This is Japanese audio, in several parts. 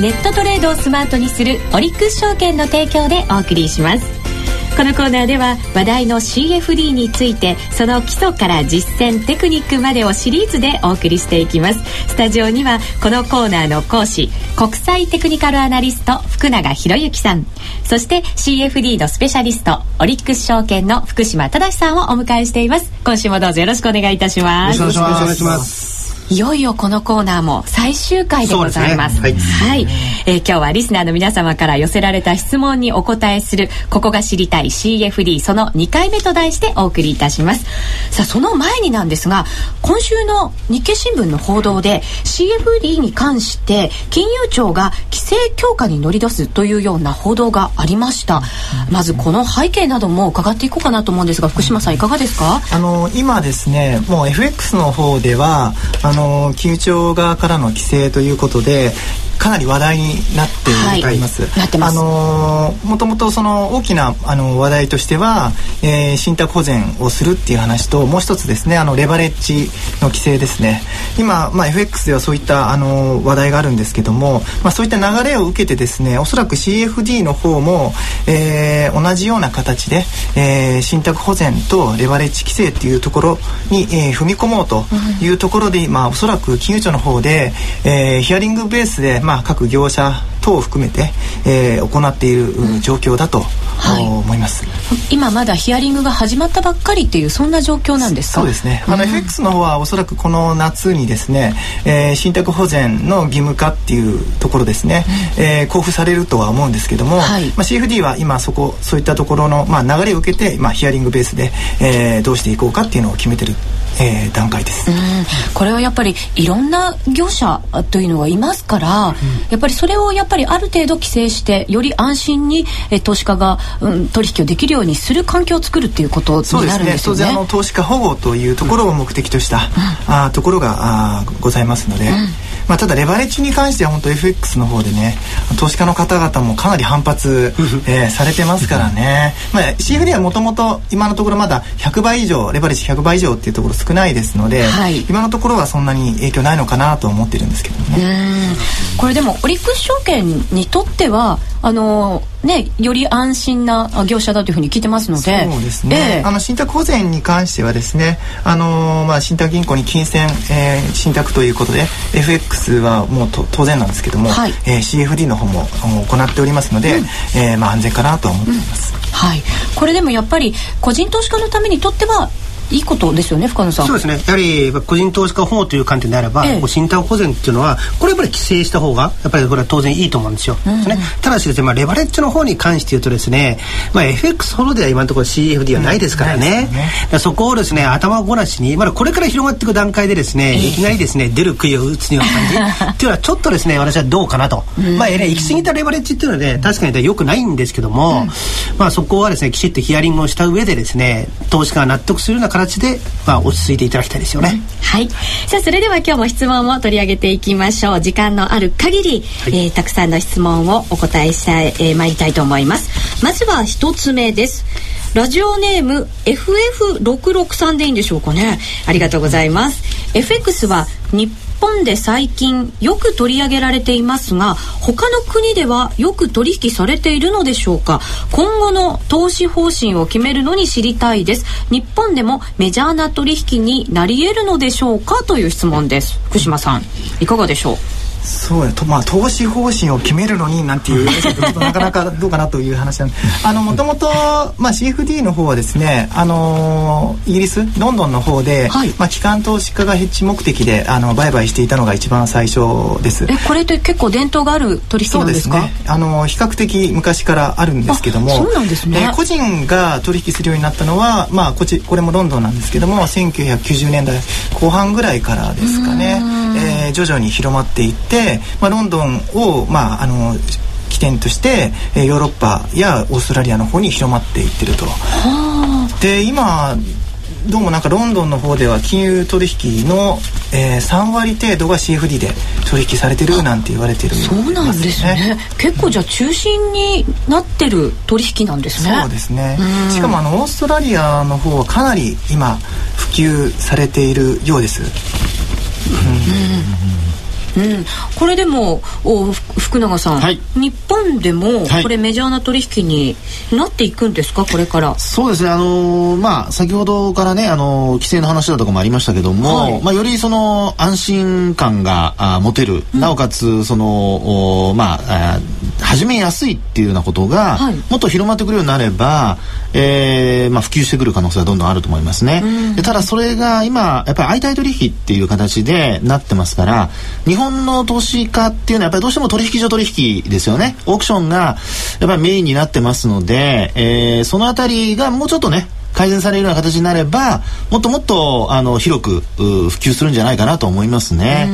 ネットトレードをスマートにするオリックス証券の提供でお送りします。このコーナーでは話題の CFD についてその基礎から実践テクニックまでをシリーズでお送りしていきます。スタジオにはこのコーナーの講師国際テクニカルアナリスト福永博之さん。そして CFD のスペシャリストオリックス証券の福島正さんをお迎えしています。今週もどうぞよろしくお願いいたします。よろしくお願いします。いよいよこのコーナーも最終回でございます。すね、はい、はい、えー、今日はリスナーの皆様から寄せられた質問にお答えする、ここが知りたい CFD その2回目と題してお送りいたします。さあ、その前になんですが、今週の日経新聞の報道で CFD に関して金融庁が規制強化に乗り出すというような報道がありました。まずこの背景なども伺っていこうかなと思うんですが、福島さんいかがですか？あの、今ですね、もう FX の方では、あのの金融庁側からの規制ということでかなり話題になっています。はい、あのもともとその大きなあの話題としては、えー、信託保全をするっていう話ともう一つですねあのレバレッジの規制ですね。今まあ FX ではそういったあの話題があるんですけども、まあそういった流れを受けてですね、おそらく CFD の方も、えー、同じような形で、えー、信託保全とレバレッジ規制っていうところに、えー、踏み込もうというところで、まあおそらく金融庁の方で、えー、ヒアリングベースで、まあ、各業者等を含めて、えー、行っている状況だと、はい、思います。今まだヒアリングが始まったばっかりっていうそんな状況なんですか？そうですね。あの、うん、FX の方はおそらくこの夏にですね、えー、信託保全の義務化っていうところですね、うん、えー、交付されるとは思うんですけども、はい、まあ、CFD は今そこそういったところの、まあ、流れを受けて、まあ、ヒアリングベースで、えー、どうしていこうかっていうのを決めてるえー、段階です、これはやっぱりいろんな業者というのがいますから、うん、やっぱりそれをやっぱりある程度規制してより安心に、えー、投資家が、うん、取引をできるようにする環境を作るっていうことになるんですよね。当然あの投資家保護というところを目的とした、うん、あところがあございますので。まあ、ただレバレッジに関しては本当 FX の方でね投資家の方々もかなり反発、えー、されてますからね、まあ、CFD はもともと今のところまだ100倍以上レバレッジ100倍以上っていうところ少ないですので、はい、今のところはそんなに影響ないのかなと思ってるんですけどね。これでもオリックス証券にとってはあのね、より安心な業者だというふうに聞いてますので。そうですね、えー、あの信託保全に関してはですねあの、まあ、信託銀行に金銭、えー、信託ということで FX はもうと当然なんですけども、はい、えー、CFD の方も行っておりますので、うん、えー、まあ、安全かなと思っています、うん、はい、これでもやっぱり個人投資家のためにとってはいいことですよね深野さん。そうですね。やはり個人投資家保護という観点であれば、ええ、信託保全っていうのはこれやっぱり規制した方がやっぱりこれは当然いいと思うんですよ、うんうん、ね、ただしですね、まあ、レバレッジの方に関して言うとですね、まあ、FX ほどでは今のところ CFD はないですからね。うんね、そこをですね頭ごなしにまだこれから広がっていく段階でですね、え、いきなりですね出る杭を打つような感じ。っていうのはちょっとですね私はどうかなと、うん、まあ、ね、行き過ぎたレバレッジっていうのはね確かによくないんですけども、うん、まあ、そこはですねきちっとヒアリングをした上でですね投資家が納得するような形で、まあ落ち着いていただきたいですよね。はい。さあそれでは今日も質問を取り上げていきましょう。時間のある限り、はい、えー、たくさんの質問をお答えしたい、えー、参りたいと思います。まずは一つ目です。ラジオネーム FF663 でいいんでしょうかね。ありがとうございます。FX は日本で最近よく取り上げられていますが他の国ではよく取引されているのでしょうか？今後の投資方針を決めるのに知りたいです。日本でもメジャーな取引になり得るのでしょうか？という質問です。福島さんいかがでしょう？そうやとまあ投資方針を決めるのになんていうなかなかどうかなという話なんあのもともとまあ CFD の方はですねあのイギリスロンドンの方で、はい、まあ機関投資家がヘッジ目的であの売買していたのが一番最初です。えこれって結構伝統がある取引なんですか？そうですね。あの比較的昔からあるんですけどもそうなんですね、えー、個人が取引するようになったのはまあこちこれもロンドンなんですけども1990年代後半ぐらいからですかね、えー、徐々に広まっていってまあ、ロンドンを、まあ、あの起点として、えー、ヨーロッパやオーストラリアの方に広まっていってると。で今どうもなんかロンドンの方では金融取引の、えー、3割程度が CFD で取引されてるなんて言われてる、ね、そうなんですね。結構じゃあ中心になってる取引なんですね。そうですね。しかもあのオーストラリアの方はかなり今普及されているようです、うん。うん、これでもお福永さん、はい、日本でもこれメジャーな取引になっていくんですか？これから。そうですね。あのー、まあ先ほどからねあのー、規制の話だとかもありましたけども、はい、まあよりその安心感があ持てる、うん、なおかつそのまあ始めやすいっていうようなことが、はい、もっと広まってくるようになれば、えーまあ、普及してくる可能性はどんどんあると思いますね。でただそれが今やっぱり相対取引っていう形でなってますから日本の投資家っていうのはやっぱりどうしても取引所取引ですよね。オークションがやっぱりメインになってますので、えー、そのあたりがもうちょっとね改善されるような形になればもっともっとあの広く普及するんじゃないかなと思いますね。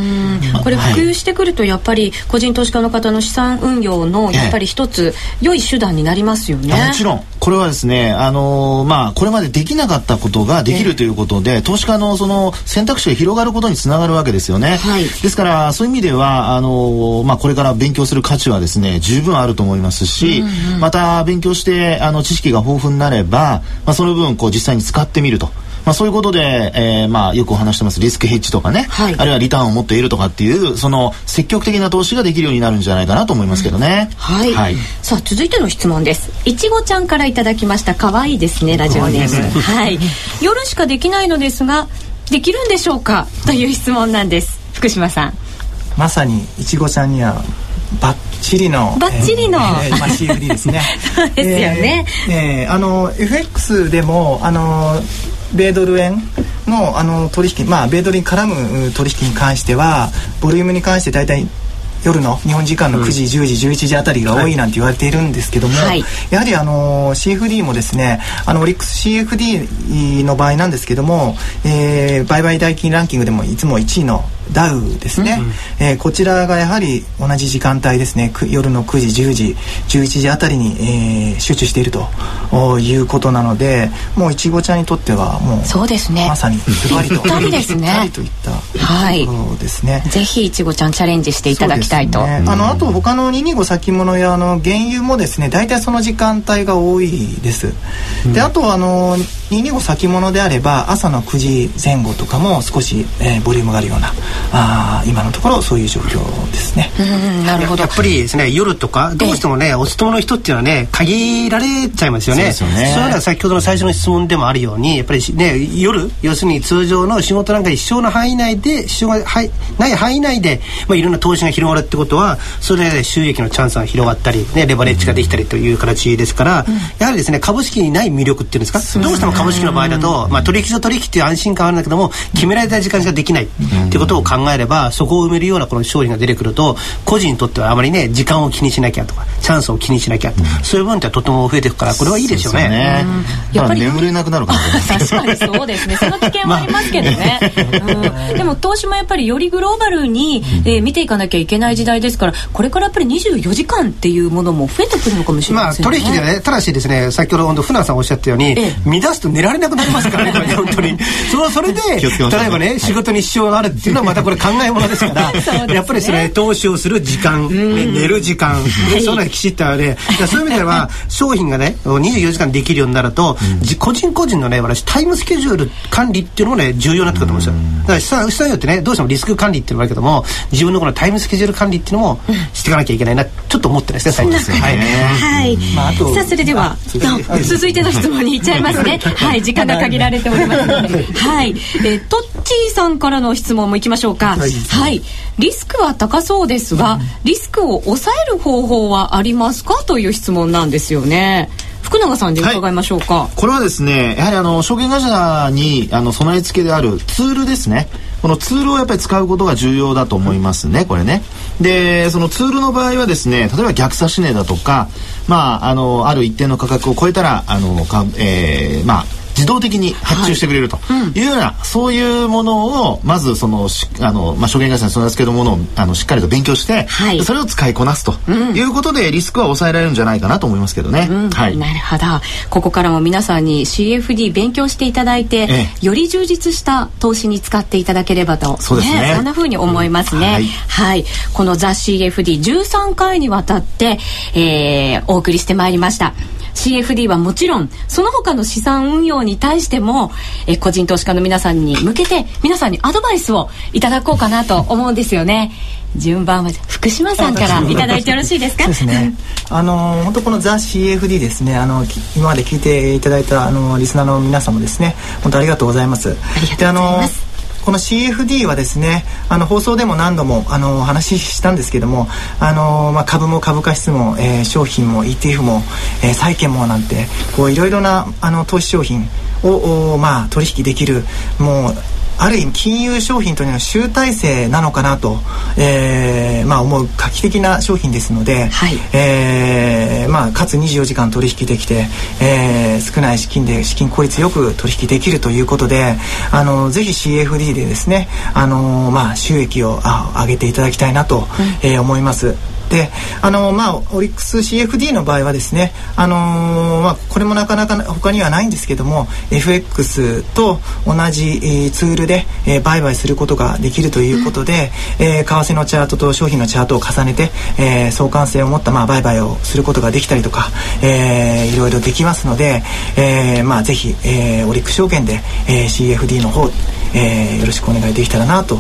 これ普及してくるとやっぱり個人投資家の方の資産運用のやっぱり一つ良い手段になりますよね。もちろんこれはですねあのまあこれまでできなかったことができるということで、投資家のその選択肢が広がることにつながるわけですよね。はい、ですからそういう意味ではあのまあこれから勉強する価値はですね十分あると思いますし、うんうん、また勉強してあの知識が豊富になればまあその分こう実際に使ってみると。まあ、そういうことで、えー、まあよくお話してますリスクヘッジとかね、はい、あるいはリターンを持っているとかっていうその積極的な投資ができるようになるんじゃないかなと思いますけどね、うん、はい、はい、さあ続いての質問です。いちごちゃんからいただきました可愛いですねラジオネーム。はい。夜しかできないのですができるんでしょうか？という質問なんです。福島さん。まさにいちごちゃんにはバッチリのバッチリの、えー、まあ CFD ですね。そうですよね、えー、えー、あの FX でもあの米ドル円のあの取引まあ米ドルに絡む取引に関してはボリュームに関して大体夜の日本時間の9時、うん、10時11時あたりが多いなんて言われているんですけども、はい、やはりあの CFD もですねあのオリックス CFD の場合なんですけども、えー、売買代金ランキングでもいつも1位のダウですね、うん、えー、こちらがやはり同じ時間帯ですね。夜の9時10時11時あたりに、えー、集中しているということなのでもういちごちゃんにとってはもうそうですね。まさにズバリとぴったりですね。といったところですね、ぜひいちごちゃんチャレンジしていただきたいと、ね、あのあと他の225先物やあの原油もですね大体その時間帯が多いです、うん、であとあの225先物であれば朝の9時前後とかも少し、えー、ボリュームがあるようなあ今のところそういう状況ですね。なるほど。やっぱりですね夜とかどうしてもねお勤めの人っていうのはね限られちゃいますよね。そうですよね。それは先ほどの最初の質問でもあるようにやっぱりね夜要するに通常の仕事なんか一生の範囲内で支障がはいない範囲内で、まあ、いろんな投資が広がるってことはそれで収益のチャンスが広がったり、ね、レバレッジができたりという形ですから、うん、やはりですね株式にない魅力っていうんですか？どうしても株式の場合だと、まあ、取引所取引っていう安心感あるんだけども決められた時間しかできないっていうことを考えればそこを埋めるようなこの商品が出てくると個人にとってはあまりね時間を気にしなきゃとかチャンスを気にしなきゃ、うん、そういう部分ってとても増えていくからこれはいいですよね。ねやっぱり眠れなくなるかも。しれない確かにそうですね。その危険はあ。りますけどね、うん、でも投資もやっぱりよりグローバルに、えー、見ていかなきゃいけない時代ですからこれからやっぱり24時間っていうものも増えてくるのかもしれませんね、まあ、取引でねただしですね。先ほど本当船さんおっしゃったように、ええ、乱すと寝られなくなりますからねこれ 本当に。そのそれで例えばね仕事に支障があるっていうのはまたこれ考えものですから やっぱりそれ投資をする時間、寝る時間、ね、そういうのがきちっとあれそういう意味では商品がね24時間できるようになると、個人個人のね私タイムスケジュール管理っていうのもね重要になってくると思うんですよ。だから資産資よってねどうしてもリスク管理っていうのもあるけども自分のこのタイムスケジュール管理っていうのもしていかなきゃいけないなちょっと思ってですね。最近はい、はい、まあ、あとさあそれでは続いての質問にいっちゃいますねはい時間が限られておりますので。はい。えトッチーさんからの質問もいきましょうか。はい、はい。リスクは高そうですが、リスクを抑える方法はありますかという質問なんですよね。福永さんで伺いましょうか、はい、これはですねやはりあの証券会社にあの備え付けであるツールですねこのツールをやっぱり使うことが重要だと思いますねこれね。でそのツールの場合はですね例えば逆差し値だとかまああのある一定の価格を超えたらあのか、えー、まあ自動的に発注してくれると。い。うような、そういうものをまずそのあの、まあ、証券会社に備え付けるものをあのしっかりと勉強して、はい、それを使いこなすと。いうことで、リスクは抑えられるんじゃないかなと思いますけどね。うん、はい、なるほど。ここからも皆さんに CFD 勉強していただいて、ええ、より充実した投資に使っていただければと。そうですね、ね、そんなふうに思いますね。うん、はい、はい、この「ザ・ CFD」13回にわたって、えー、お送りしてまいりました。CFD はもちろんその他の資産運用に対しても、え個人投資家の皆さんに向けて皆さんにアドバイスをいただこうかなと思うんですよね。順番は福島さんからいただいてよろしいですか？そうですね。あの本当このザ CFD ですね。あの今まで聞いていただいたあのリスナーの皆様ですね。本当ありがとうございます。ありがとうございます。この CFD はですねあの放送でも何度もあのお話ししたんですけどもあの、まあ、株も株価指数も、えー、商品も ETF も、えー、債券もなんていろいろなあの投資商品をまあ、取引できるもうある意味金融商品というのは集大成なのかなと、えーまあ、思う画期的な商品ですので、はい、えー、まあ、かつ24時間取引できて、えー、少ない資金で資金効率よく取引できるということであのぜひ CFD でですねあの、まあ、収益をあ上げていただきたいなと、うん、えー、思います。であのまあオリックス CFD の場合はですねあのー、まあこれもなかなか他にはないんですけども FX と同じ、えー、ツールで、えー、売買することができるということで、うん、えー、為替のチャートと商品のチャートを重ねて、えー、相関性を持ったまあ売買をすることができたりとか、えー、いろいろできますので、えー、まあぜひ、えー、オリックス証券で、えー、CFD の方、えー、よろしくお願いできたらなと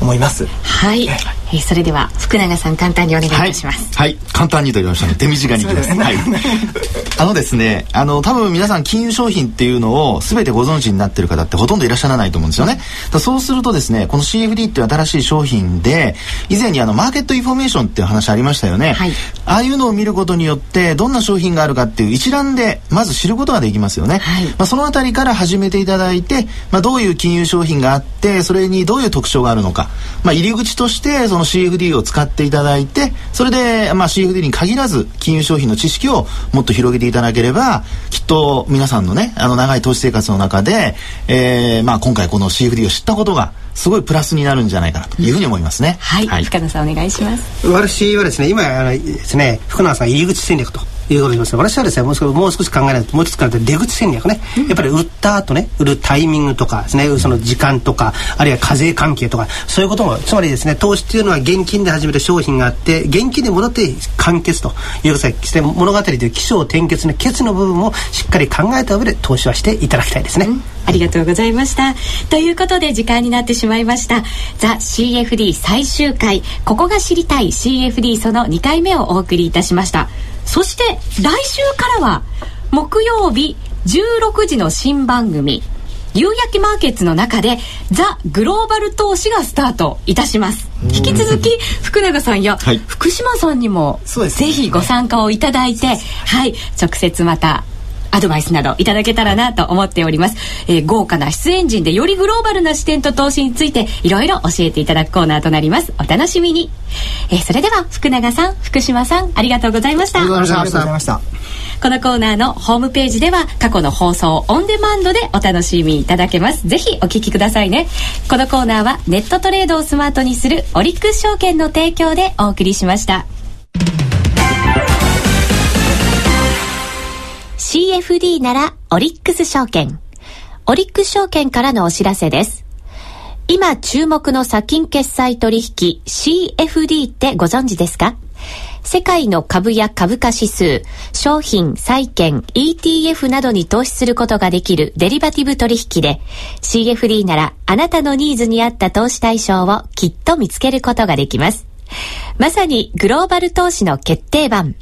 思います。はい。えー、それでは福永さん簡単にお願いいたします。はい、はい、簡単にと言いましたね。手短にいきます。はい。あのですね、あの多分皆さん金融商品っていうのを全てご存知になってる方ってほとんどいらっしゃらないと思うんですよね。だそうするとですね、この CFD っていう新しい商品で以前にあのマーケットインフォメーションっていう話ありましたよね。はい。ああいうのを見ることによってどんな商品があるかっていう一覧でまず知ることができますよね。はい。まあそのあたりから始めていただいて、まあどういう金融商品があってそれにどういう特徴があるのか、まあ入り口としてその CFD を使っていただいてそれで、まあ、CFD に限らず金融商品の知識をもっと広げていただければきっと皆さんのねあの長い投資生活の中で、えーまあ、今回この CFD を知ったことがすごいプラスになるんじゃないかなというふうに思いますね。うん、はい、はい、深田さんお願いします。私はですね、今あのですね、福永さん入り口戦略ということでます私はですねもう少しもう少し考えないともう一つ考えて出口戦略ね、うん、やっぱり売った後ね売るタイミングとかですねその時間とかあるいは課税関係とかそういうこともつまりですね投資っていうのは現金で始める商品があって現金で戻って完結ということで物語という起承転結の結の部分をしっかり考えた上で投資はしていただきたいですね。うんありがとうございました。ということで時間になってしまいました。ザ・ CFD 最終回、ここが知りたい CFD その2回目をお送りいたしました。そして来週からは木曜日16時の新番組夕焼けマーケッツの中でザ・グローバル投資がスタートいたします。引き続き福永さんや福島さんにもぜひご参加をいただいて、はい。直接またアドバイスなどいただけたらなと思っております、えー、豪華な出演陣でよりグローバルな視点と投資についていろいろ教えていただくコーナーとなります。お楽しみに、えー、それでは福永さん福島さんありがとうございました。ありがとうございました。このコーナーのホームページでは過去の放送オンデマンドでお楽しみいただけます。ぜひお聞きくださいね。このコーナーはネットトレードをスマートにするオリックス証券の提供でお送りしました CFD ならオリックス証券。オリックス証券からのお知らせです。今注目の先金決済取引 CFD ってご存知ですか？世界の株や株価指数、商品、債券、ETF などに投資することができるデリバティブ取引で CFD ならあなたのニーズに合った投資対象をきっと見つけることができます。まさにグローバル投資の決定版。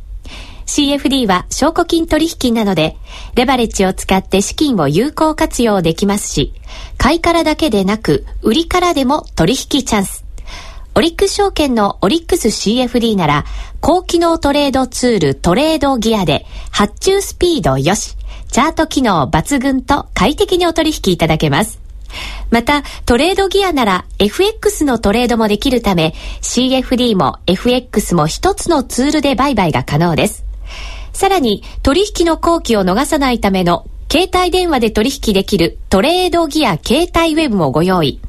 CFD は証拠金取引なので、レバレッジを使って資金を有効活用できますし、買いからだけでなく、売りからでも取引チャンス。オリックス証券のオリックス CFD なら、高機能トレードツールトレードギアで、発注スピードよし、チャート機能抜群と快適にお取引いただけます。また、トレードギアなら FX のトレードもできるため、CFD も FX も一つのツールで売買が可能です。さらに、取引の後期を逃さないための携帯電話で取引できるトレードギア携帯ウェブもご用意。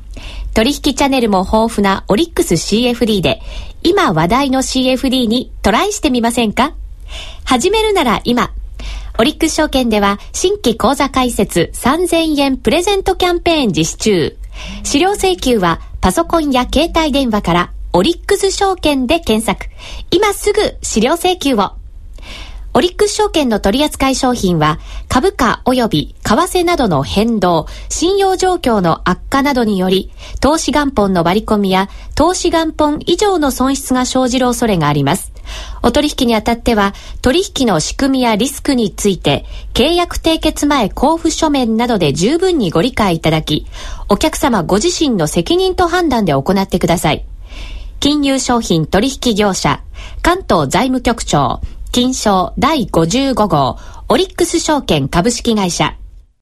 取引チャンネルも豊富なオリックス CFD で、今話題の CFD にトライしてみませんか？始めるなら今。オリックス証券では新規講座開設3000円プレゼントキャンペーン実施中。資料請求はパソコンや携帯電話からオリックス証券で検索。今すぐ資料請求を。オリックス証券の取扱い商品は、株価及び為替などの変動、信用状況の悪化などにより、投資元本の割り込みや、投資元本以上の損失が生じる恐れがあります。お取引にあたっては、取引の仕組みやリスクについて、契約締結前交付書面などで十分にご理解いただき、お客様ご自身の責任と判断で行ってください。金融商品取引業者、関東財務局長、金賞第55号、オリックス証券株式会社、